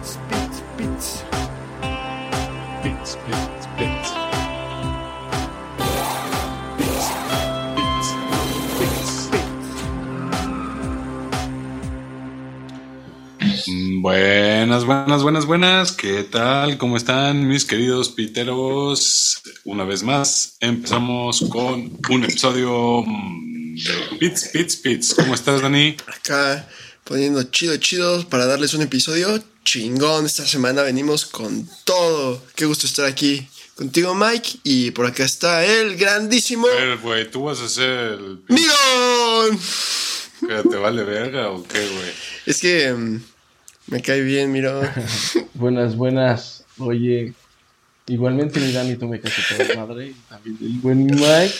Bits, bits, bits. Bits, bits, bits. Buenas, buenas, buenas, buenas. ¿Qué tal? ¿Cómo están mis queridos piteros? Una vez más, empezamos con un episodio de Pits, Pits, Pits. ¿Cómo estás, Dani? Acá poniendo chido, chido para darles un episodio chingón. Esta semana venimos con todo. Qué gusto estar aquí contigo, Mike. Y por acá está el grandísimo A ver, güey, ¿tú vas a hacer el... Mirón. ¿Que ¿Te vale verga o qué, güey? Es que mm, me cae bien, Mirón. Buenas, buenas. Oye, igualmente mi Dani, tú me caes a madre. y También el buen Mike.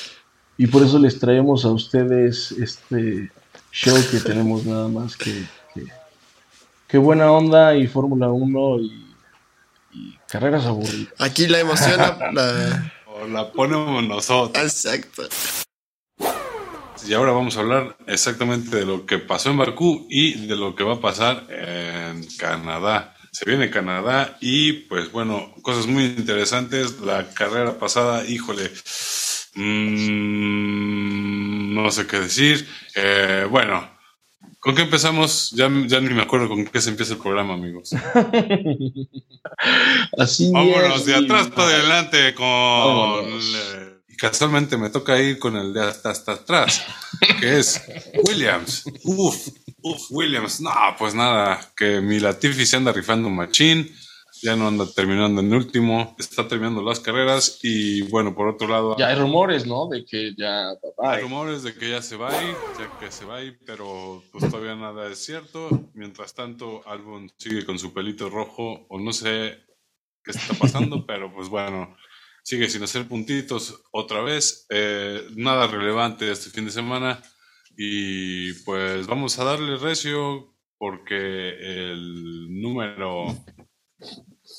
Y por eso les traemos a ustedes este show que tenemos nada más que, que, que buena onda y Fórmula 1 y, y carreras aburridas. Aquí la emoción, la... la- O la ponemos nosotros. Exacto. Y ahora vamos a hablar exactamente de lo que pasó en Bakú y de lo que va a pasar en Canadá. Se viene Canadá y pues bueno, cosas muy interesantes. La carrera pasada, híjole, mm, no sé qué decir. Eh, bueno, ¿con qué empezamos? Ya, ya ni me acuerdo con qué se empieza el programa, amigos. Así Vámonos es, de atrás para adelante con... Vámonos. Y casualmente me toca ir con el de hasta, hasta atrás, que es Williams. Uf, uf, Williams. No, pues nada, que mi Latifi se anda rifando machín, ya no anda terminando en último, está terminando las carreras y bueno, por otro lado... Ya hay rumores, ¿no? De que ya... Hay bye. rumores de que ya se va ya que se va a ir, pero pues todavía nada es cierto. Mientras tanto, Albon sigue con su pelito rojo, o no sé qué está pasando, pero pues bueno, sigue sin hacer puntitos otra vez. Eh, nada relevante este fin de semana. Y pues vamos a darle recio porque el número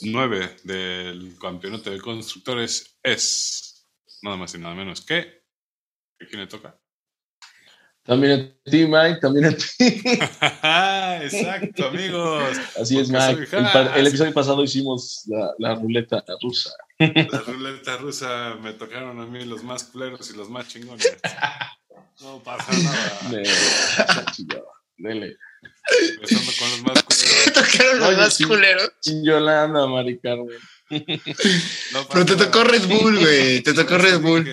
9 del campeonato de constructores es nada más y nada menos que. ¿A quién le toca? También a ti, Mike, también a ti. Exacto, amigos. Así es, Mike. El, episodio pasado hicimos la, la ruleta rusa. La ruleta rusa me tocaron a mí los más culeros y los más chingones. No pasa nada. De... Dele. Empezando con los más Te culeros. tocaron los Oye, más sí. culeros. Sin Yolanda, Mari Carmen. No Pero te tocó. Red Bull, güey. Te tocó Red Bull.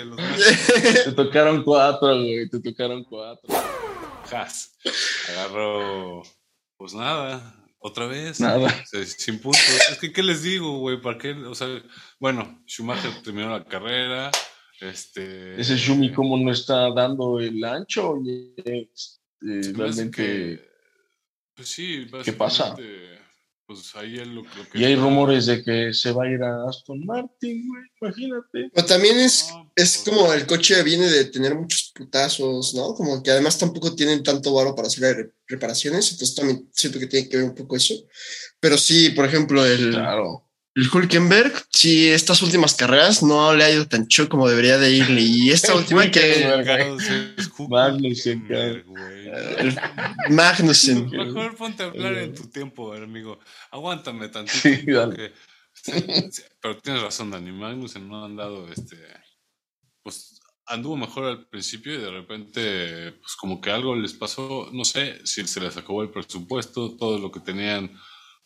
Te tocaron cuatro, güey. Te tocaron cuatro. Haas. Agarró. Pues nada. Otra vez. Nada. Sin puntos. Es que, ¿qué les digo, güey? ¿Para qué? O sea, bueno, Schumacher terminó la carrera. Este. Ese Shumi, como no está dando el ancho, oye, eh, hace realmente. que- Pues sí, ¿Qué pasa? Pues ahí es lo, lo que. Y hay está- rumores de que se va a ir a Aston Martin, güey. Imagínate. Pero también es, No, es pues, como el coche viene de tener muchos putazos, ¿no? Como que además tampoco tienen tanto varo para hacer re- reparaciones, entonces también siento que tiene que ver un poco eso. Pero sí, por ejemplo, el, Claro. El Hulkenberg, sí, estas últimas carreras no le ha ido tan chido como debería de irle. Y esta última que Magnussen, el Magnussen. Mejor ponte a hablar en tu tiempo, amigo. Aguántame tantito. Sí, dale. porque- pero tienes razón, Dani. Magnussen no han dado este. Pues anduvo mejor al principio y de repente, pues como que algo les pasó. No sé si se les acabó el presupuesto, todo lo que tenían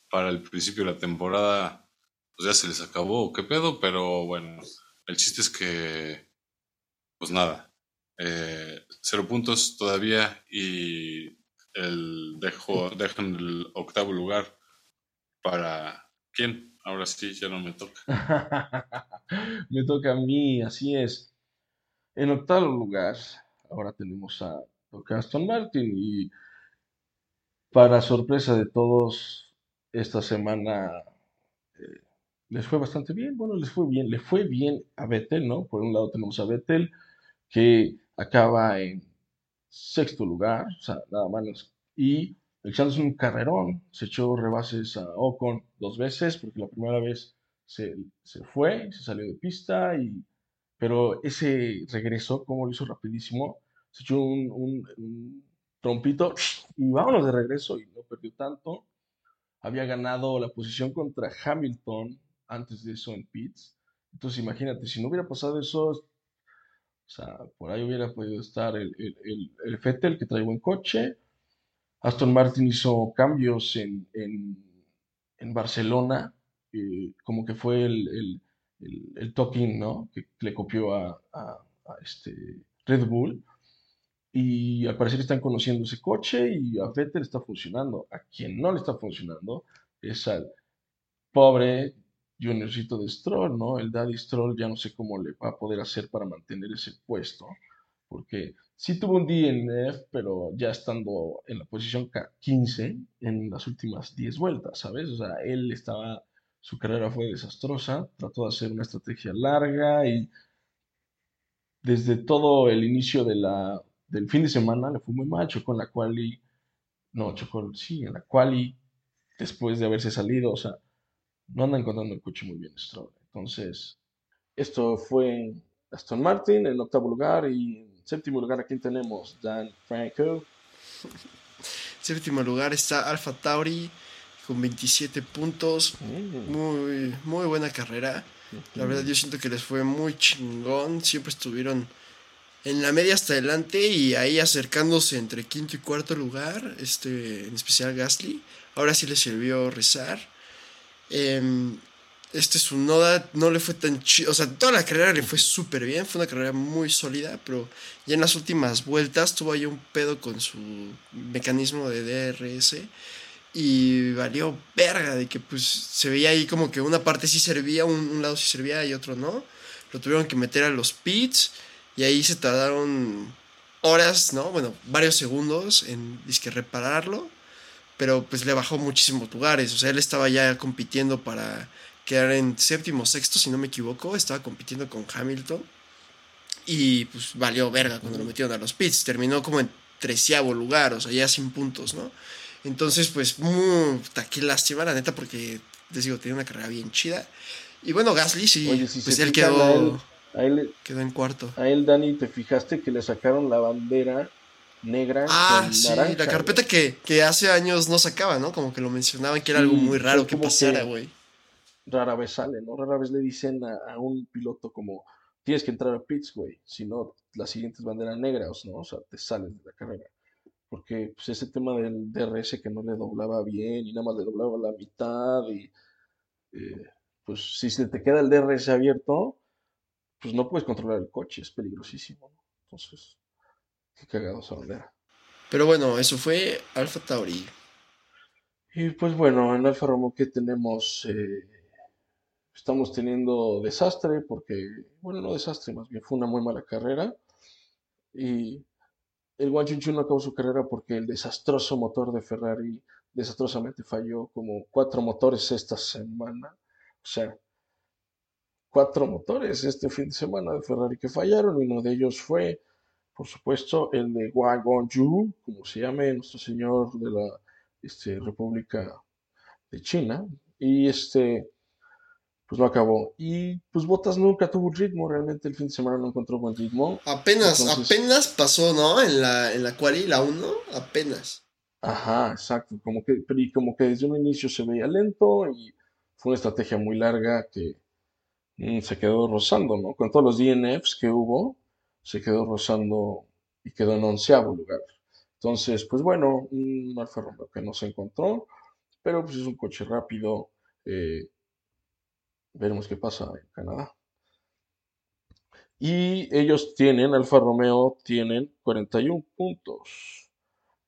para el principio de la temporada, pues ya se les acabó, qué pedo. Pero bueno, el chiste es que, pues nada, eh, cero puntos todavía y el dejo, dejan el octavo lugar para quién. Ahora sí, ya no me toca. Me toca a mí, así es. En octavo lugar, ahora tenemos a Aston Martin y para sorpresa de todos, esta semana eh, les fue bastante bien. Bueno, les fue bien, le fue bien a Vettel, ¿no? Por un lado tenemos a Vettel que acaba en sexto lugar, o sea, nada más. Y echándose un carrerón, se echó rebases a Ocon dos veces, porque la primera vez se, se fue, se salió de pista, y, pero ese regreso, como lo hizo rapidísimo, se echó un, un- un trompito y vámonos de regreso y no perdió tanto. había ganado la posición contra Hamilton antes de eso en pits. Entonces imagínate, si no hubiera pasado eso, o sea, por ahí hubiera podido estar el, el, el, Fettel que trae buen coche. Aston Martin hizo cambios en, en, Barcelona, eh, como que fue el, el, talking, ¿no? Que, le copió a, a, este Red Bull. Y al parecer están conociendo ese coche y a Vettel está funcionando. A quien no le está funcionando es al pobre Juniorcito de Stroll, ¿no? El Daddy Stroll ya no sé cómo le va a poder hacer para mantener ese puesto. Porque sí tuvo un DNF, pero ya estando en la posición 15 en las últimas 10 vueltas, ¿sabes? O sea, él estaba, su carrera fue desastrosa, trató de hacer una estrategia larga y desde todo el inicio del fin de semana le fue muy mal, chocó en la quali, no, chocó, sí, en la quali, después de haberse salido, o sea, no anda encontrando el coche muy bien Stroll. Entonces, esto fue Aston Martin en octavo lugar y en séptimo lugar aquí tenemos Dan Franco. séptimo lugar está Alfa Tauri con 27 puntos. Mm. Muy, muy buena carrera. La verdad yo siento que les fue muy chingón. Siempre estuvieron en la media hasta adelante y ahí acercándose entre quinto y cuarto lugar. Este, en especial Gasly. Ahora sí les sirvió rezar. Em, este su Noda no le fue tan chido. O sea, toda la carrera le fue súper bien. Fue una carrera muy sólida. Pero ya en las últimas vueltas tuvo ahí un pedo con su mecanismo de DRS. Y valió verga de que pues se veía ahí como que una parte sí servía, un, lado sí servía y otro no. Lo tuvieron que meter a los pits y ahí se tardaron horas, ¿no? Bueno, varios segundos en disque repararlo. Pero pues le bajó muchísimos lugares. O sea, él estaba ya compitiendo para quedar en séptimo, sexto, si no me equivoco. Estaba compitiendo con Hamilton. Y pues valió verga cuando lo metieron a los pits. Terminó como en treceavo lugar, o sea, ya sin puntos, ¿no? Entonces, pues, muy, qué lástima, la neta, porque les digo, tenía una carrera bien chida. Y bueno, Gasly sí, pues él quedó, quedó en cuarto. A él, Dani, ¿te fijaste que le sacaron la bandera negra ah, sí, la carpeta que, hace años no sacaba, ¿no? Como que lo mencionaban que era algo muy raro que pasara, güey. Rara vez sale, ¿no? Rara vez le dicen a, un piloto como, tienes que entrar a pits, güey, si no, las siguientes banderas negras, ¿no? O sea, te sales de la carrera porque pues, ese tema del DRS que no le doblaba bien y nada más le doblaba la mitad y eh, pues si se te queda el DRS abierto, pues no puedes controlar el coche, es peligrosísimo. Entonces, qué cagado esa bandera. Pero bueno, eso fue Alfa Tauri. Y pues bueno, en Alfa Romeo que tenemos, eh, estamos teniendo desastre porque, bueno, no desastre, más bien fue una muy mala carrera. Y el Wang no acabó su carrera porque el desastroso motor de Ferrari desastrosamente falló como cuatro motores esta semana. O sea, cuatro motores este fin de semana de Ferrari que fallaron y uno de ellos fue, por supuesto, el de Yu, como se llame, nuestro señor de la este, República de China. Y este, pues lo acabó. Y pues Botas nunca tuvo ritmo, realmente el fin de semana no encontró buen ritmo. Apenas, apenas pasó, ¿no? En la, en la quali, la 1, apenas. Ajá, exacto. Como que, y como que desde un inicio se veía lento y fue una estrategia muy larga que mm, se quedó rozando, ¿no? Con todos los DNFs que hubo, se quedó rozando y quedó en onceavo lugar. Entonces, pues bueno, un Alfa Romeo que no se encontró, pero pues es un coche rápido. Eh, Veremos qué pasa en Canadá. Y ellos tienen, Alfa Romeo, tienen 41 puntos.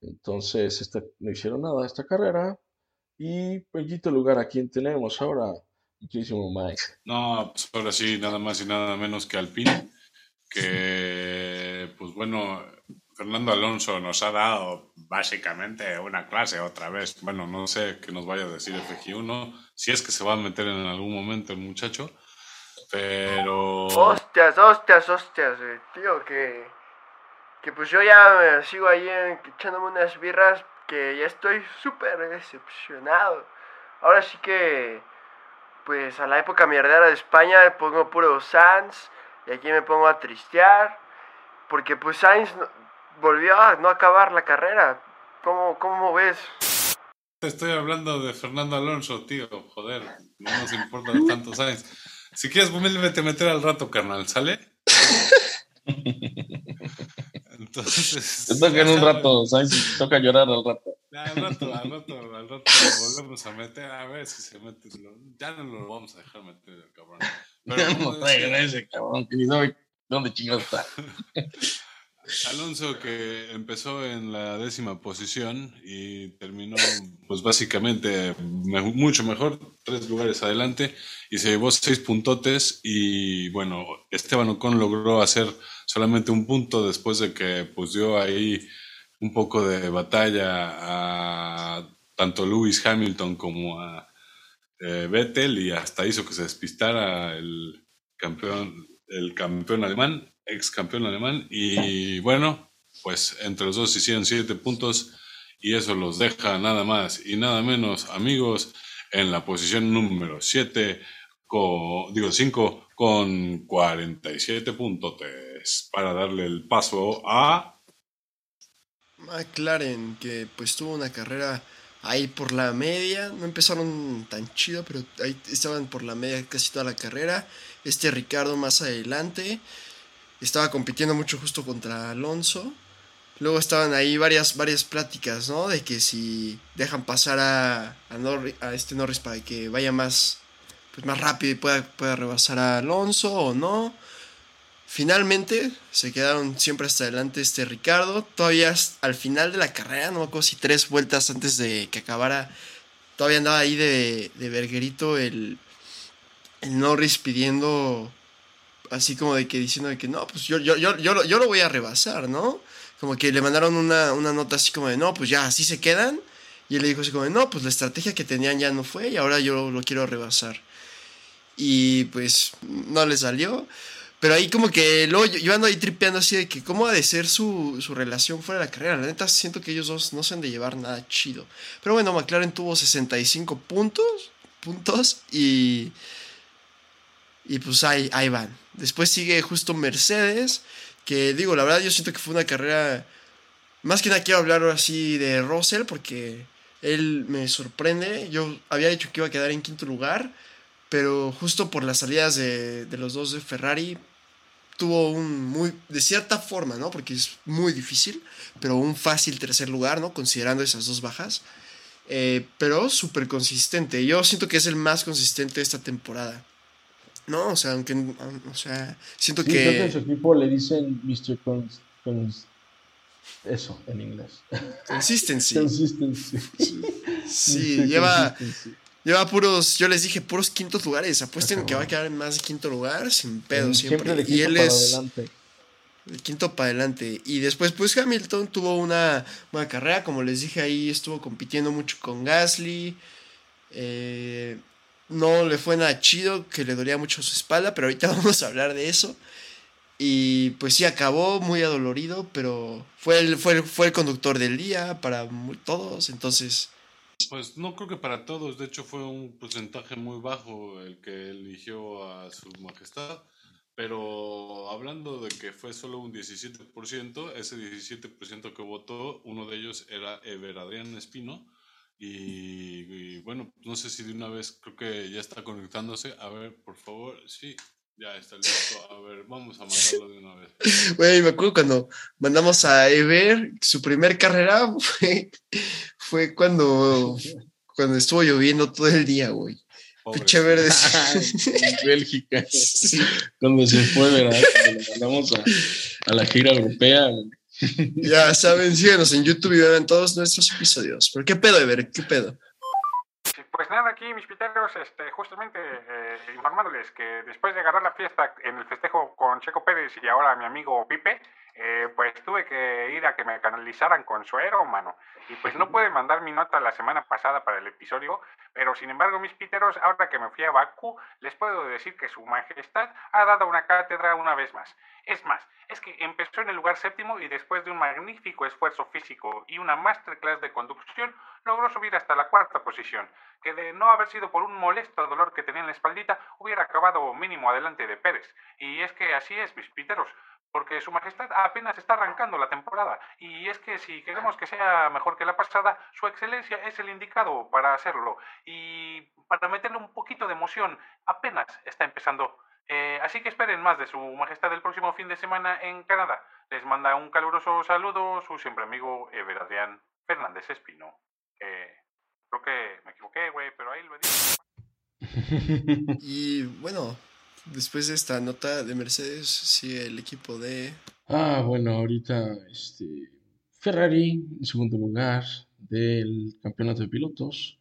Entonces, esta, no hicieron nada esta carrera. Y poquito lugar a quién tenemos ahora, muchísimo Mike. No, pues ahora sí, nada más y nada menos que Alpine. Que, pues bueno, Fernando Alonso nos ha dado básicamente una clase otra vez. Bueno, no sé qué nos vaya a decir FG1, si es que se va a meter en algún momento el muchacho, pero... Hostias, hostias, hostias, eh, tío, que, que pues yo ya sigo ahí echándome unas birras que ya estoy súper decepcionado. Ahora sí que, pues a la época mierdera de España pongo puro Sans y aquí me pongo a tristear, porque pues Sainz volvió a no acabar la carrera. ¿Cómo, cómo ves? te estoy hablando de Fernando Alonso, tío. Joder, no nos importa tantos años. Si quieres, humildemente meter al rato, carnal, ¿sale? Entonces. Te toca en un rato, ¿sabes? Toca llorar al rato. al rato, al rato, al rato volvemos a meter, a ver si se mete. Ya no lo vamos a dejar meter el cabrón. Pero no traigan ese cabrón, que ni doy dónde chingados está. Alonso que empezó en la décima posición y terminó pues básicamente mucho mejor, tres lugares adelante y se llevó seis puntotes y bueno, Esteban Ocon logró hacer solamente un punto después de que pues dio ahí un poco de batalla a tanto Lewis Hamilton como a eh, Vettel y hasta hizo que se despistara el campeón, el campeón alemán ex campeón alemán. Y bueno, pues entre los dos hicieron siete puntos y eso los deja nada más y nada menos, amigos, en la posición número 7, digo 5, con 47 puntos para darle el paso a McLaren, que pues tuvo una carrera ahí por la media, no empezaron tan chido, pero ahí estaban por la media casi toda la carrera. Este Ricardo más adelante, estaba compitiendo mucho justo contra Alonso. Luego estaban ahí varias, varias pláticas, ¿no? De que si dejan pasar a, a, este Norris para que vaya más, pues más rápido y pueda, pueda rebasar a Alonso o no. Finalmente se quedaron siempre hasta adelante este Ricardo. Todavía al final de la carrera, no me acuerdo si tres vueltas antes de que acabara, todavía andaba ahí de, de verguerito el, el Norris pidiendo así como de que diciendo de que no, pues yo, yo, yo, yo, yo lo voy a rebasar, ¿no? Como que le mandaron una, una nota así como de, no, pues ya, así se quedan. Y él le dijo así como de, no, pues la estrategia que tenían ya no fue y ahora yo lo quiero rebasar. Y pues no le salió. Pero ahí como que luego yo, ando ahí tripeando así de que cómo ha de ser su, su, relación fuera de la carrera. La neta siento que ellos dos no se han de llevar nada chido. Pero bueno, McLaren tuvo 65 puntos, puntos y y pues ahí, ahí van. Después sigue justo Mercedes, que digo, la verdad yo siento que fue una carrera... Más que nada quiero hablar ahora sí de Russell porque él me sorprende. Yo había dicho que iba a quedar en quinto lugar, pero justo por las salidas de, los dos de Ferrari tuvo un muy, de cierta forma, ¿no? Porque es muy difícil, pero un fácil tercer lugar, ¿no? Considerando esas dos bajas. Eh, pero súper consistente. Yo siento que es el más consistente de esta temporada. No, o sea, aunque, o sea, siento sí, que... Creo que en su equipo le dicen Mr. Cons, eso, en inglés. Consistency. Consistency. Sí, lleva, lleva puros, yo les dije, puros quintos lugares. Apuesten que va a quedar en más de quinto lugar, sin pedo siempre. siempre. y él para es adelante. De quinto para adelante. Y después, pues Hamilton tuvo una buena carrera. Como les dije, ahí estuvo compitiendo mucho con Gasly. Eh, no le fue nada chido, que le dolía mucho su espalda, pero ahorita vamos a hablar de eso. Y pues sí, acabó muy adolorido, pero fue el, fue, fue el conductor del día para todos, entonces... Pues no creo que para todos, de hecho fue un porcentaje muy bajo el que eligió a su majestad, pero hablando de que fue solo un 17%, ese 17% que votó, uno de ellos era Ever Adrián Espino, y, bueno, no sé si de una vez creo que ya está conectándose. A ver, por favor, sí, ya está listo. A ver, vamos a mandarlo de una vez. Güey, me acuerdo cuando mandamos a Ever, su primer carrera fue, fue cuando, cuando estuvo lloviendo todo el día, güey. Pinche verde. Bélgica. Cuando se fue, ¿verdad? mandamos a, a la gira europea. ya saben, síganos en YouTube y vean todos nuestros episodios. ¿Pero qué pedo, Ever? ¿Qué pedo? Aquí mis piteros, este, justamente eh, informándoles que después de agarrar la fiesta en el festejo con Checo Pérez y ahora mi amigo Pipe, eh, pues tuve que ir a que me canalizaran con suero, mano. Y pues no pude mandar mi nota la semana pasada para el episodio, pero sin embargo, mis piteros, ahora que me fui a Bakú, les puedo decir que su majestad ha dado una cátedra una vez más. Es más, es que empezó en el lugar séptimo y después de un magnífico esfuerzo físico y una masterclass de conducción, logró subir hasta la cuarta posición, que de no haber sido por un molesto dolor que tenía en la espaldita, hubiera acabado mínimo adelante de Pérez. Y es que así es, mis piteros. porque Su Majestad apenas está arrancando la temporada. Y es que si queremos que sea mejor que la pasada, Su Excelencia es el indicado para hacerlo. Y para meterle un poquito de emoción, apenas está empezando. Eh, así que esperen más de Su Majestad el próximo fin de semana en Canadá. Les manda un caluroso saludo su siempre amigo Ever Adrián Fernández Espino. Eh, creo que me equivoqué, güey, pero ahí lo he dicho. y bueno, después de esta nota de Mercedes, sigue el equipo de. Ah, bueno, ahorita este, Ferrari en segundo lugar del campeonato de pilotos,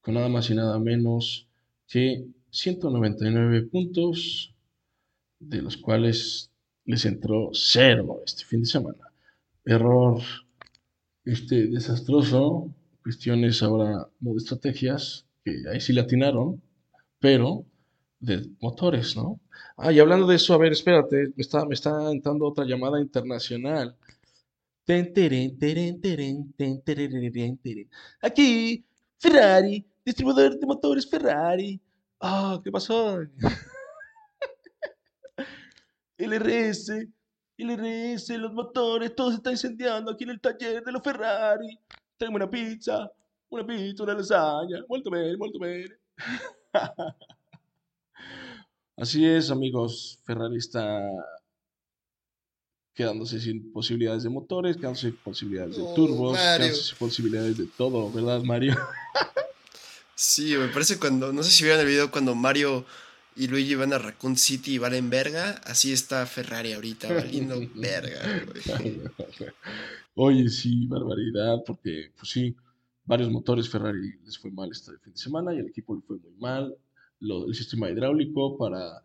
con nada más y nada menos que 199 puntos, de los cuales les entró cero este fin de semana. Error este, desastroso, cuestiones ahora no de estrategias, que ahí sí le atinaron, pero de motores, ¿no? Ah, y hablando de eso, a ver, espérate, me está, me está entrando otra llamada internacional. Aquí, Ferrari, distribuidor de motores Ferrari. Ah, ¿qué pasó? LRS, LRS, los motores, todo se está incendiando aquí en el taller de los Ferrari. Tengo una pizza, una pizza, una lasaña. Molto bene, molto bene. Así es, amigos. Ferrari está quedándose sin posibilidades de motores, quedándose sin posibilidades de oh, turbos, quedándose sin posibilidades de todo, ¿verdad, Mario? sí, me parece cuando, no sé si vieron el video cuando Mario y Luigi van a Raccoon City y valen verga, así está Ferrari ahorita, valiendo verga, Oye, sí, barbaridad, porque, pues sí, varios motores Ferrari les fue mal este fin de semana y el equipo le fue muy mal el sistema hidráulico para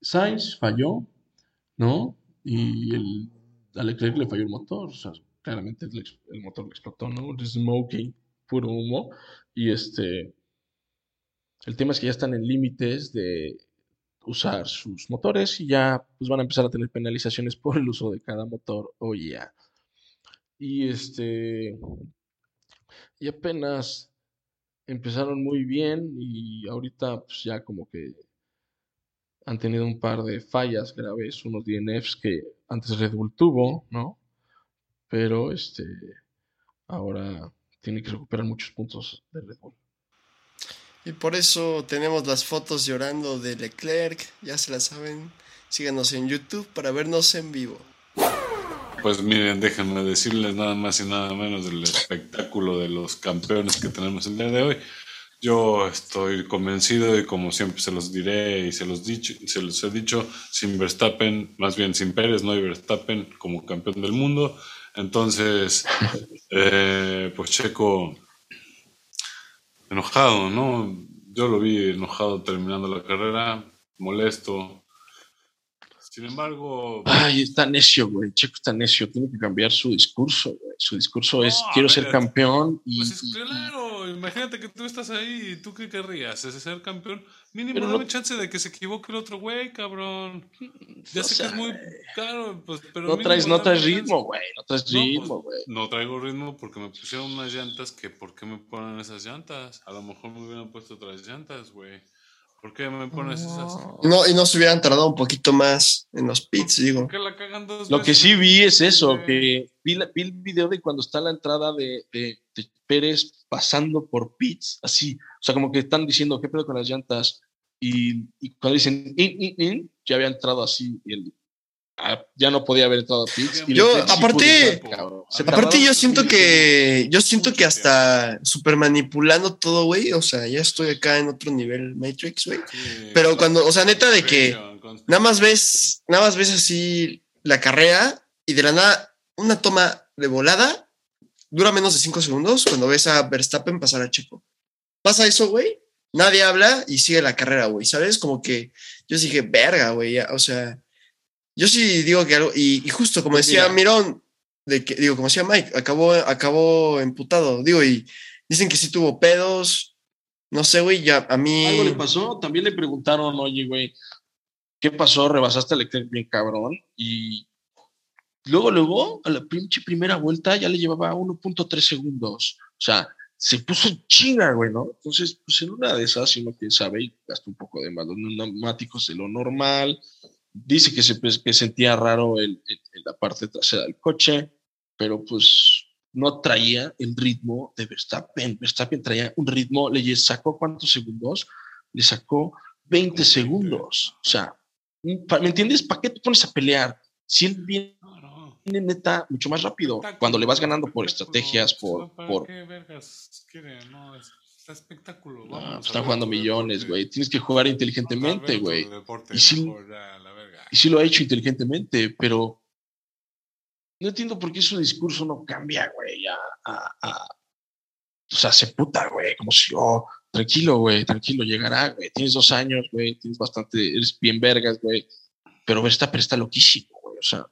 Sainz falló, ¿no? Y el, a Leclerc le falló el motor, o sea, claramente el, motor le explotó, ¿no? El smoking, puro humo. Y este, el tema es que ya están en límites de usar sus motores y ya pues van a empezar a tener penalizaciones por el uso de cada motor, oh yeah. Y este, y apenas empezaron muy bien y ahorita pues ya como que han tenido un par de fallas graves, unos DNFs que antes Red Bull tuvo, ¿no? Pero este ahora tiene que recuperar muchos puntos de Red Bull. Y por eso tenemos las fotos llorando de Leclerc, ya se las saben. Síganos en YouTube para vernos en vivo. Pues miren, déjenme decirles nada más y nada menos del espectáculo de los campeones que tenemos el día de hoy. Yo estoy convencido y como siempre se los diré y se los, dicho, se los he dicho, sin Verstappen, más bien sin Pérez, no hay Verstappen como campeón del mundo. Entonces, eh, pues Checo enojado, ¿no? Yo lo vi enojado terminando la carrera, molesto, sin embargo. Ay, está necio, güey. Checo está necio. Tiene que cambiar su discurso, güey. Su discurso es: quiero ser campeón. Y, pues es claro. Imagínate que tú estás ahí y tú qué querrías, ¿Es ser campeón. Mínimo, no... dame chance de que se equivoque el otro güey, cabrón. Ya sé que es muy caro, pues, pero. No traes, no traes ritmo, güey. No traes pues, ritmo, güey. No, traigo ritmo porque me pusieron unas llantas que, ¿por qué me ponen esas llantas? A lo mejor me hubieran puesto otras llantas, güey. ¿Por qué me pones esas? No, y no se hubieran tardado un poquito más en los pits, digo. Lo que sí vi es eso, que vi, el video de cuando está la entrada de, Pérez pasando por pits, así. O sea, como que están diciendo, ¿qué pedo con las llantas? Y, cuando dicen, in, in, in, ya había entrado así el, Ah, ya no podía haber entrado a Pix. Yo, aparte, aparte yo siento que, yo siento que hasta super manipulando todo, güey, o sea, ya estoy acá en otro nivel Matrix, güey. Pero cuando, o sea, neta de que nada más ves, nada más ves así la carrera y de la nada una toma de volada dura menos de cinco segundos cuando ves a Verstappen pasar a Checo. Pasa eso, güey, nadie habla y sigue la carrera, güey, ¿sabes? Como que yo dije, verga, güey, o sea, yo sí digo que algo, y, justo como pues decía Mirón, de que, digo, como decía Mike, acabó, acabó emputado, digo, y dicen que sí tuvo pedos, no sé, güey, ya a mí... Algo le pasó, también le preguntaron, oye, güey, ¿qué pasó? Rebasaste el Leclerc bien cabrón, y luego, luego, a la pinche primera vuelta ya le llevaba 1.3 segundos, o sea, se puso chinga, güey, ¿no? Entonces, pues en una de esas, si uno quién sabe, y gastó un poco de más los neumáticos de lo normal, dice que, se, pues, que sentía raro en la parte trasera del coche, pero pues no traía el ritmo de Verstappen. Verstappen traía un ritmo, le sacó cuántos segundos? Le sacó 20 segundos. O sea, ¿me entiendes? ¿Para qué te pones a pelear? Si él viene neta mucho más rápido, cuando le vas ganando por estrategias, por... por... qué vergas quieren? No, está espectáculo. Pues están jugando millones, güey. Tienes que jugar inteligentemente, güey. Y sí, y sí lo ha hecho inteligentemente, pero no entiendo por qué su discurso no cambia, güey, a, o sea, se puta, güey, como si, oh, tranquilo, güey, tranquilo, llegará, güey, tienes dos años, güey, tienes bastante, eres bien vergas, güey, pero Verstappen está loquísimo, güey, o sea.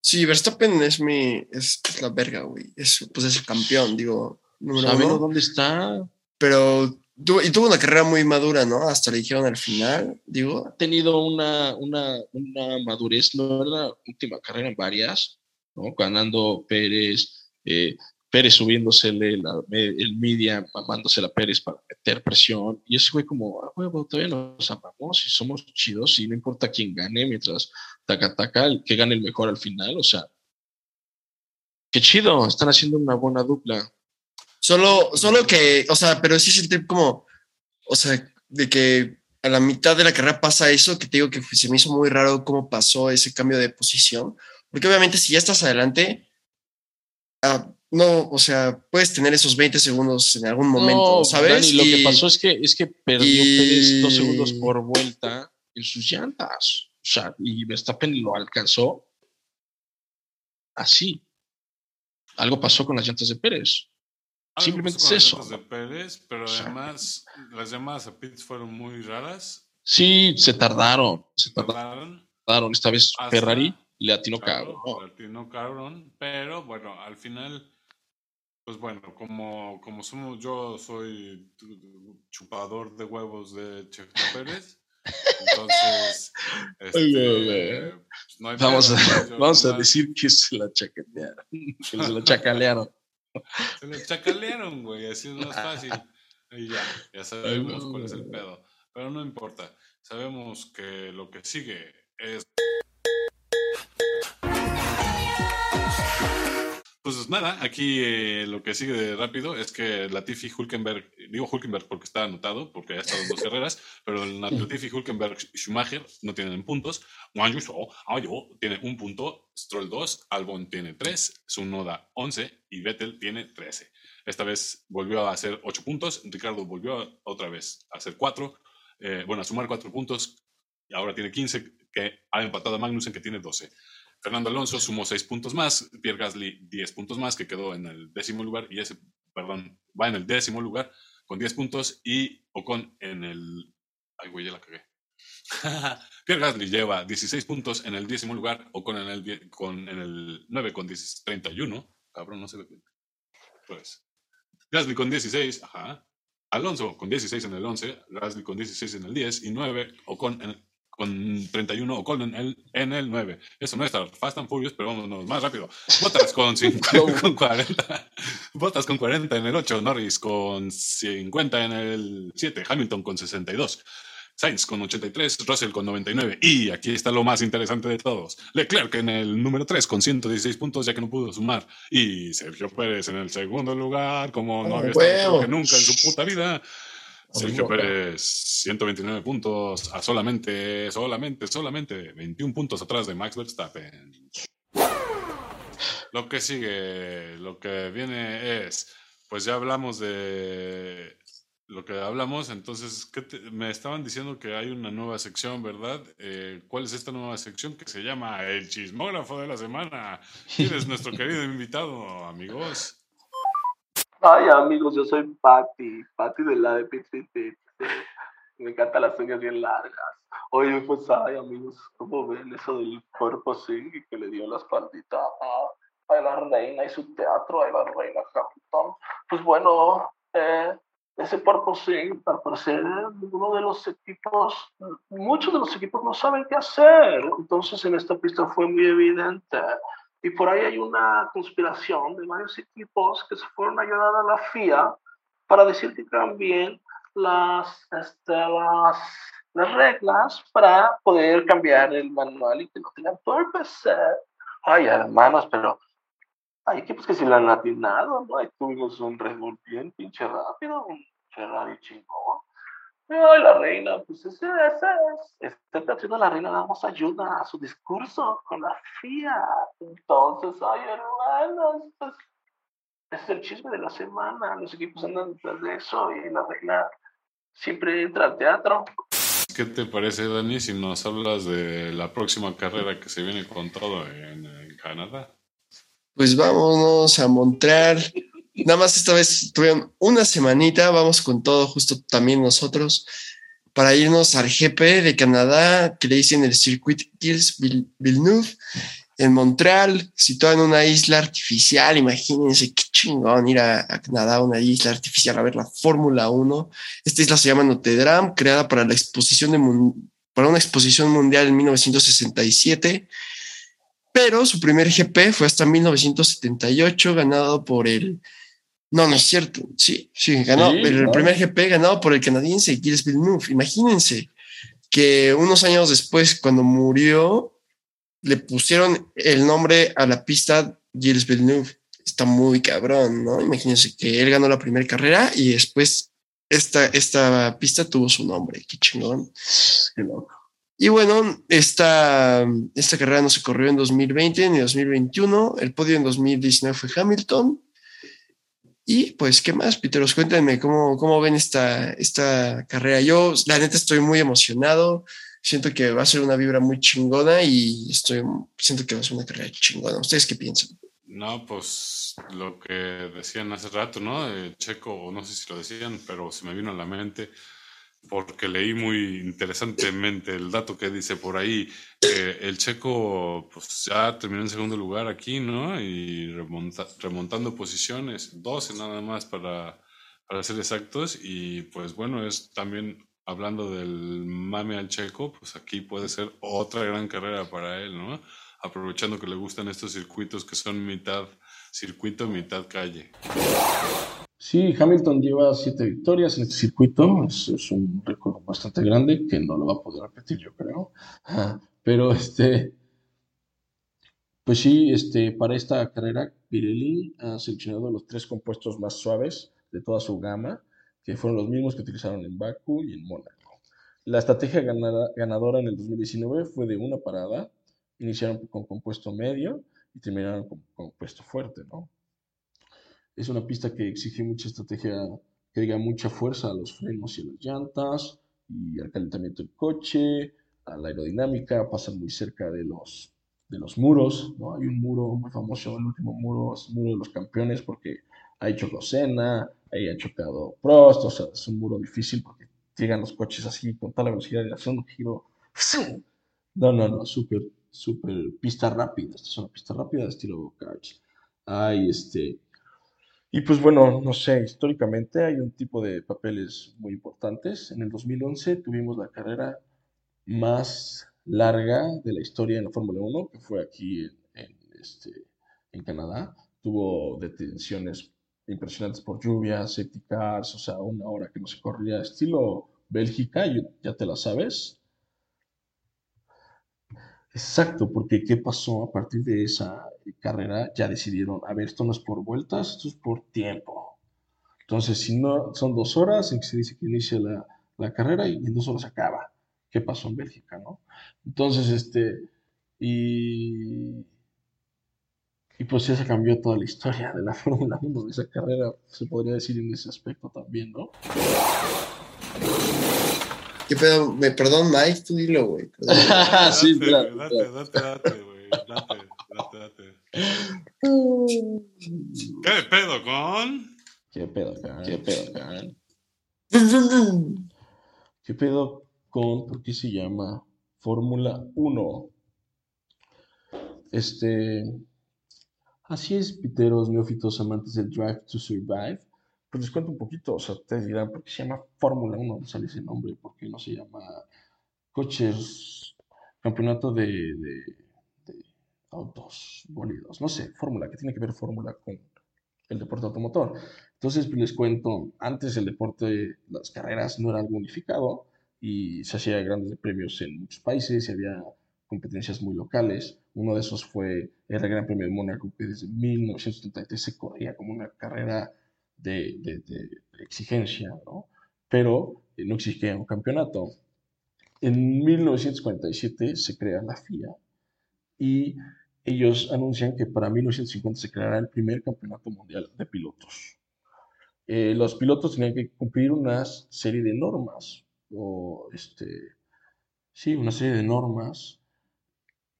Sí, Verstappen es mi, es, la verga, güey, es, pues es el campeón, digo, número dónde está? Pero y tuvo una carrera muy madura, ¿no? Hasta le dijeron al final, digo. Ha tenido una, una, una madurez, no la última carrera en varias, ¿no? Ganando Pérez, eh, Pérez subiéndosele el media, mamándose a Pérez para meter presión. Y ese fue como, ah, huevo, todavía nos amamos y somos chidos y no importa quién gane, mientras taca taca, que gane el mejor al final, o sea. Qué chido, están haciendo una buena dupla. Solo, solo que, o sea, pero sí sentí como, o sea, de que a la mitad de la carrera pasa eso, que te digo que se me hizo muy raro cómo pasó ese cambio de posición, porque obviamente si ya estás adelante, ah, no, o sea, puedes tener esos 20 segundos en algún momento, ¿sabes? y lo que pasó es que, es que perdió dos segundos por vuelta en sus llantas, o sea, y Verstappen lo alcanzó así. Algo pasó con las llantas de Pérez. Simplemente es eso. De Pérez, pero además las llamadas a pits fueron muy raras. Sí, se tardaron. Se tardaron. Esta vez Ferrari le atinó cabrón. Le atinó cabrón, pero bueno, al final, pues bueno, como, como somos, yo soy chupador de huevos de Checo Pérez. Entonces, este, pues, vamos, a, vamos a decir que se la chacalearon. Que se la chacalearon. Se lo chacalearon, güey, así es más fácil. Y ya, ya sabemos cuál es el pedo. Pero no importa. Sabemos que lo que sigue es. Pues nada, aquí eh, lo que sigue de rápido es que Latifi Hulkenberg, digo Hulkenberg porque está anotado, porque ha estado en dos carreras, pero Latifi Hulkenberg y Schumacher no tienen puntos. Juan Ayo tiene un punto, Stroll 2, Albon tiene 3, Sunoda 11 y Vettel tiene 13. Esta vez volvió a hacer 8 puntos, Ricardo volvió otra vez a hacer 4, eh, bueno, a sumar 4 puntos y ahora tiene 15, que ha empatado a Magnussen que tiene 12. Fernando Alonso sumó seis puntos más, Pierre Gasly 10 puntos más, que quedó en el décimo lugar, y ese, perdón, va en el décimo lugar con 10 puntos, y Ocon en el... Ay, güey, ya la cagué. Pierre Gasly lleva 16 puntos en el décimo lugar, Ocon en el, con, en el 9 con 31. Cabrón, no se ve bien. Pues. Gasly con 16, ajá. Alonso con 16 en el 11, Gasly con 16 en el 10 y 9 Ocon en el con 31 o con el, en el 9. Eso no está Fast and Furious, pero vámonos más rápido. Botas con, 50, con 40. Botas con 40 en el 8. Norris con 50 en el 7. Hamilton con 62. Sainz con 83, Russell con 99 y aquí está lo más interesante de todos. Leclerc en el número 3 con 119 puntos ya que no pudo sumar y Sergio Pérez en el segundo lugar como no había estado nunca en su puta vida Sergio Pérez, 129 puntos a solamente, solamente, solamente 21 puntos atrás de Max Verstappen. Lo que sigue, lo que viene es, pues ya hablamos de lo que hablamos, entonces me estaban diciendo que hay una nueva sección, ¿verdad? Eh, ¿Cuál es esta nueva sección que se llama El Chismógrafo de la Semana? ¿Quién es nuestro querido invitado, amigos? Ay, amigos, yo soy Patty, Patty de la de Pit Pit Pit. Me encantan las uñas bien largas. Oye, pues, ay, amigos, ¿cómo ven eso del cuerpo así que le dio la espaldita a, a la reina y su teatro, a la reina Hamilton? Pues bueno, eh, ese cuerpo sí, al parecer, uno de los equipos, muchos de los equipos no saben qué hacer. Entonces, en esta pista fue muy evidente y por ahí hay una conspiración de varios equipos que se fueron a ayudar a la FIA para decir que cambien las, este, las las reglas para poder cambiar el manual y que no tengan purpose. Ay, hermanos, pero hay equipos que sí lo han atinado, ¿no? Ahí tuvimos un Red Bull bien pinche rápido, un Ferrari chingón. Ay, la reina, pues ese, ese es. Este Patrino la reina damos ayuda a su discurso con la FIA. Entonces, ay, hermanos, pues es el chisme de la semana. Los equipos andan detrás de eso y la reina siempre entra al teatro. ¿Qué te parece, Dani, si nos hablas de la próxima carrera que se viene con todo en, en Canadá? Pues vámonos a Montreal. Nada más esta vez tuvieron una semanita, vamos con todo, justo también nosotros, para irnos al GP de Canadá, que le dicen el Circuit Gilles Villeneuve, en Montreal, situado en una isla artificial. Imagínense qué chingón ir a, Canadá, una isla artificial, a ver la Fórmula 1. Esta isla se llama Notre Dame, creada para la exposición de para una exposición mundial en 1967 pero su primer GP fue hasta 1978, ganado por el. No, no es cierto. Sí, sí, ganó. el primer GP ganado por el canadiense Gilles Villeneuve. Imagínense que unos años después, cuando murió, le pusieron el nombre a la pista Gilles Villeneuve. Está muy cabrón, ¿no? Imagínense que él ganó la primera carrera y después esta, esta pista tuvo su nombre. Qué chingón. Qué loco. Y bueno, esta, esta carrera no se corrió en 2020 ni 2021. El podio en 2019 fue Hamilton. Y pues, ¿qué más, Peteros? Cuéntenme cómo, cómo ven esta, esta carrera. Yo, la neta, estoy muy emocionado. Siento que va a ser una vibra muy chingona y estoy, siento que va a ser una carrera chingona. ¿Ustedes qué piensan? No, pues lo que decían hace rato, ¿no? Checo, no sé si lo decían, pero se me vino a la mente porque leí muy interesantemente el dato que dice por ahí. el checo pues ya terminó en segundo lugar aquí, ¿no? Y remontando posiciones, 12 nada más para, para ser exactos. Y pues bueno, es también hablando del mame al checo, pues aquí puede ser otra gran carrera para él, ¿no? Aprovechando que le gustan estos circuitos que son mitad circuito, mitad calle. Sí, Hamilton lleva siete victorias en este circuito, es, un récord bastante grande que no lo va a poder repetir, yo creo. Pero este, pues sí, este, para esta carrera, Pirelli ha seleccionado los tres compuestos más suaves de toda su gama, que fueron los mismos que utilizaron en Baku y en Mónaco. La estrategia ganadora en el 2019 fue de una parada, iniciaron con compuesto medio y terminaron con compuesto fuerte, ¿no? Es una pista que exige mucha estrategia, que diga mucha fuerza a los frenos y a las llantas, y al calentamiento del coche, a la aerodinámica, pasan muy cerca de los, de los muros, ¿no? Hay un muro muy famoso, el último muro es el muro de los campeones, porque ahí chocó Senna, ahí ha chocado Prost, o sea, es un muro difícil porque llegan los coches así con tal velocidad y hacen un giro. No, no, no, súper, súper pista rápida. Esta es una pista rápida de estilo karts. Hay este, y pues bueno, no sé, históricamente hay un tipo de papeles muy importantes. En el 2011 tuvimos la carrera más larga de la historia en la Fórmula 1, que fue aquí en, este, en Canadá. Tuvo detenciones impresionantes por lluvia, safety cars, o sea, una hora que no se corría, estilo Bélgica, ya te la sabes. Exacto, porque ¿qué pasó a partir de esa carrera? Ya decidieron, a ver, esto no es por vueltas, esto es por tiempo. Entonces, si no, son dos horas en que se dice que inicia la, carrera y en dos horas acaba. ¿Qué pasó en Bélgica, no? Entonces, este, y, y pues ya se cambió toda la historia de la Fórmula 1, de esa carrera, se podría decir en ese aspecto también, ¿no? ¿Qué pedo? Me, perdón, Mike, tú dilo, güey. sí, date, date, date, date, güey. Date, date, date. ¿Qué pedo con? ¿Qué pedo con? ¿Qué pedo con? ¿Qué pedo con? ¿Por qué se llama Fórmula 1? Este. Así es, piteros neófitos amantes del Drive to Survive pues les cuento un poquito, o sea, ustedes dirán, ¿por qué se llama Fórmula 1? ¿Dónde sale ese nombre? ¿Por qué no se llama coches, campeonato de, de, autos, bolidos? No sé, Fórmula, ¿qué tiene que ver Fórmula con el deporte automotor? Entonces, pues les cuento, antes el deporte, las carreras no era algo unificado, y se hacía grandes premios en muchos países y había competencias muy locales. Uno de esos fue el Gran Premio de Mónaco, que desde 1933 se corría como una carrera de, de, exigencia, ¿no? pero no exigía un campeonato. En 1947 se crea la FIA y ellos anuncian que para 1950 se creará el primer campeonato mundial de pilotos. Eh, los pilotos tenían que cumplir una serie de normas, o este, sí, una serie de normas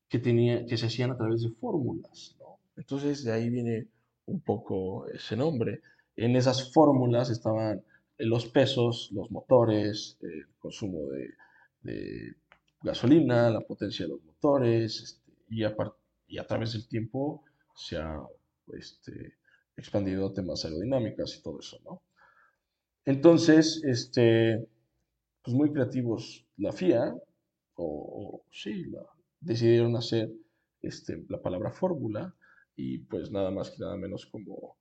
que, tenía, que se hacían a través de fórmulas. Entonces de ahí viene un poco ese nombre. En esas fórmulas estaban los pesos, los motores, el consumo de, gasolina, la potencia de los motores, este, y, a y, a través del tiempo se ha este, expandido temas aerodinámicas y todo eso, ¿no? Entonces, este, pues muy creativos la FIA, o, sí, decidieron hacer este, la palabra fórmula, y pues nada más que nada menos como,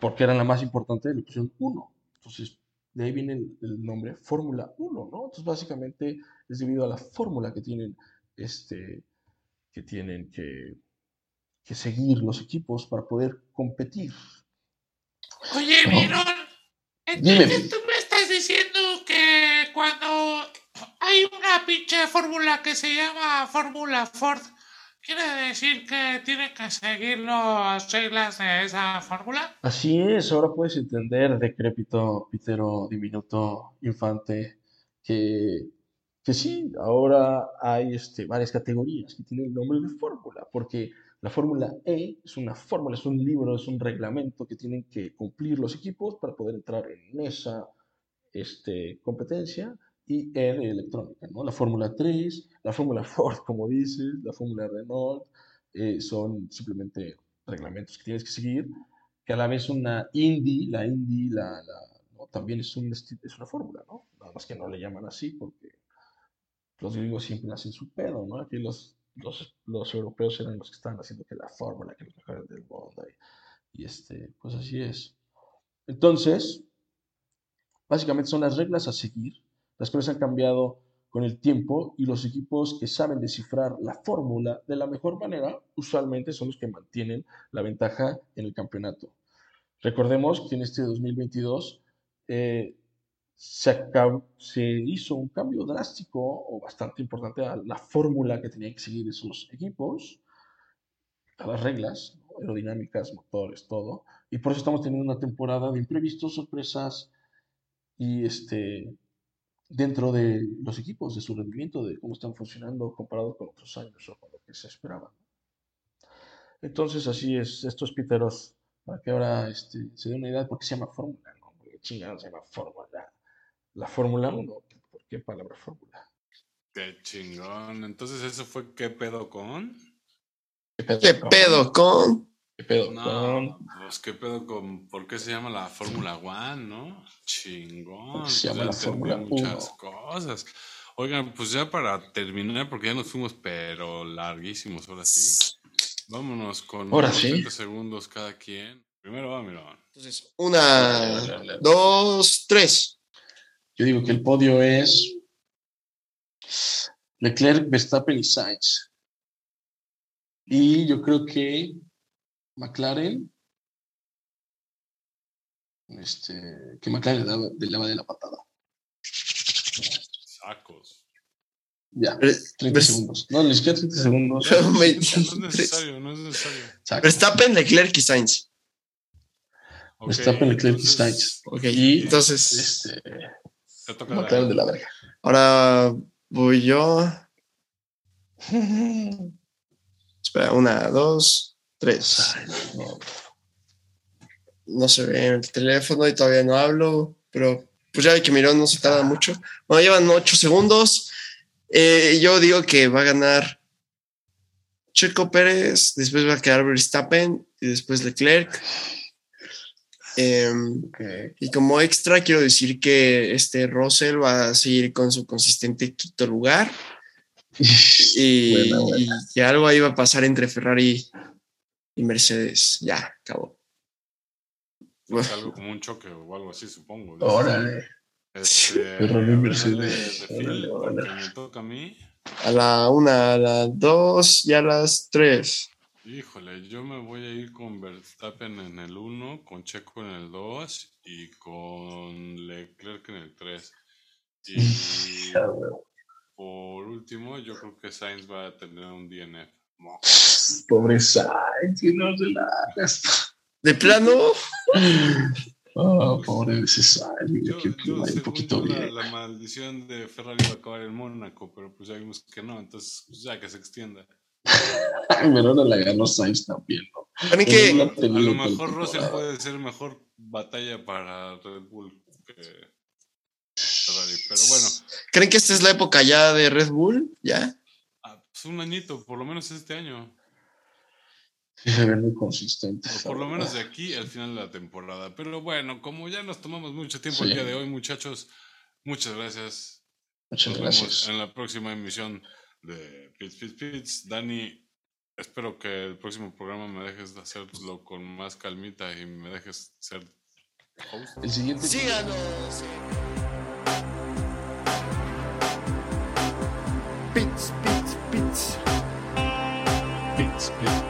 porque era la más importante, le pusieron uno. Entonces, de ahí viene el, nombre Fórmula 1, ¿no? Entonces, básicamente es debido a la fórmula que tienen, este, que, tienen que, que seguir los equipos para poder competir. Oye, Miron, entonces tú me estás diciendo que cuando hay una pinche fórmula que se llama Fórmula Ford, ¿Quiere decir que tiene que seguir las reglas de esa fórmula? Así es, ahora puedes entender, decrépito, pitero, diminuto, infante, que, que sí, ahora hay este, varias categorías que tienen el nombre de fórmula, porque la fórmula E es una fórmula, es un libro, es un reglamento que tienen que cumplir los equipos para poder entrar en esa este, competencia y R electrónica, ¿no? La Fórmula 3, la Fórmula Ford, como dices, la Fórmula Renault, eh, son simplemente reglamentos que tienes que seguir, que a la vez una Indy, la Indy, la, también es, un, es una fórmula, ¿no? Nada más que no le llaman así porque los gringos siempre hacen su pedo, ¿no? Aquí los, los, los europeos eran los que estaban haciendo que la fórmula, que los mejores del mundo, y, y este, pues así es. Entonces, básicamente son las reglas a seguir las cosas han cambiado con el tiempo y los equipos que saben descifrar la fórmula de la mejor manera usualmente son los que mantienen la ventaja en el campeonato. Recordemos que en este 2022 eh, se, se, hizo un cambio drástico o bastante importante a la fórmula que tenían que seguir esos equipos, a las reglas aerodinámicas, motores, todo. Y por eso estamos teniendo una temporada de imprevistos, sorpresas y este, dentro de los equipos, de su rendimiento, de cómo están funcionando comparado con otros años o con lo que se esperaba. Entonces, así es, estos piteros, para que ahora este, se dé una idea de por qué se llama fórmula, ¿no? Porque chingados se llama fórmula. La Fórmula 1, ¿por qué palabra fórmula? Qué chingón. Entonces, ¿eso fue qué pedo con? ¿Qué pedo, con? ¿Qué pedo no, Pues qué pedo con. ¿Por qué se llama la Fórmula One, no? Chingón. Se llama la Fórmula muchas cosas. Oigan, pues ya para terminar, porque ya nos fuimos, pero larguísimos, ahora sí. Vámonos con ahora 30 segundos cada quien. Primero va, mira. Entonces, una, dos, tres. Yo digo que el podio es Leclerc, Verstappen y Sainz. Y yo creo que McLaren, este, que McLaren le daba de la patada. Sacos. Ya, 30 segundos. No, les queda 30 segundos. no es necesario, no es necesario. Verstappen, Leclerc y Sainz. Okay, Verstappen, Leclerc y Sainz. Ok, y entonces. Este, McLaren de la verga. Ahora voy yo. Espera, una, dos. Tres. No se ve en el teléfono y todavía no hablo, pero pues ya ve que Mirón no se tarda mucho. Bueno, llevan ocho segundos. Eh, yo digo que va a ganar Checo Pérez, después va a quedar Verstappen y después Leclerc. Em, y como extra quiero decir que este Russell va a seguir con su consistente quinto lugar. y, y, que algo ahí va a pasar entre Ferrari y Mercedes ya acabó. algo como un choque o algo así, supongo. Órale. Este, Mercedes. de Órale, porque me toca a mí. A la una, a las dos y a las tres. Híjole, yo me voy a ir con Verstappen en el 1, con Checo en el 2 y con Leclerc en el 3. Y por último, yo creo que Sainz va a tener un DNF. Pobre Sainz, que no se la hagas. ¿De plano? Ah, pobre de ese Yo, que que yo, un poquito la, bien. la maldición de Ferrari va a acabar en Mónaco, pero pues ya vimos que no, entonces pues, ya que se extienda. Ahora la ganó Sainz también, ¿no? ¿Creen Pero que no A lo mejor Russell puede ser mejor batalla para Red Bull que Ferrari, pero bueno, ¿Creen que esta es la época ya de Red Bull? ¿Ya? Pues un añito, por lo menos este año. Sí, se ven muy consistentes. O por lo menos de aquí al final de la temporada. Pero bueno, como ya nos tomamos mucho tiempo Sí. el día de hoy, muchachos, muchas gracias. Muchas Nos vemos gracias. en la próxima emisión de Pits Pits Pits. Dani, espero que el próximo programa me dejes de hacerlo con más calmita y me dejes ser host. El siguiente. Síganos. Pits, pits, pits. Pits, Pits, Pits.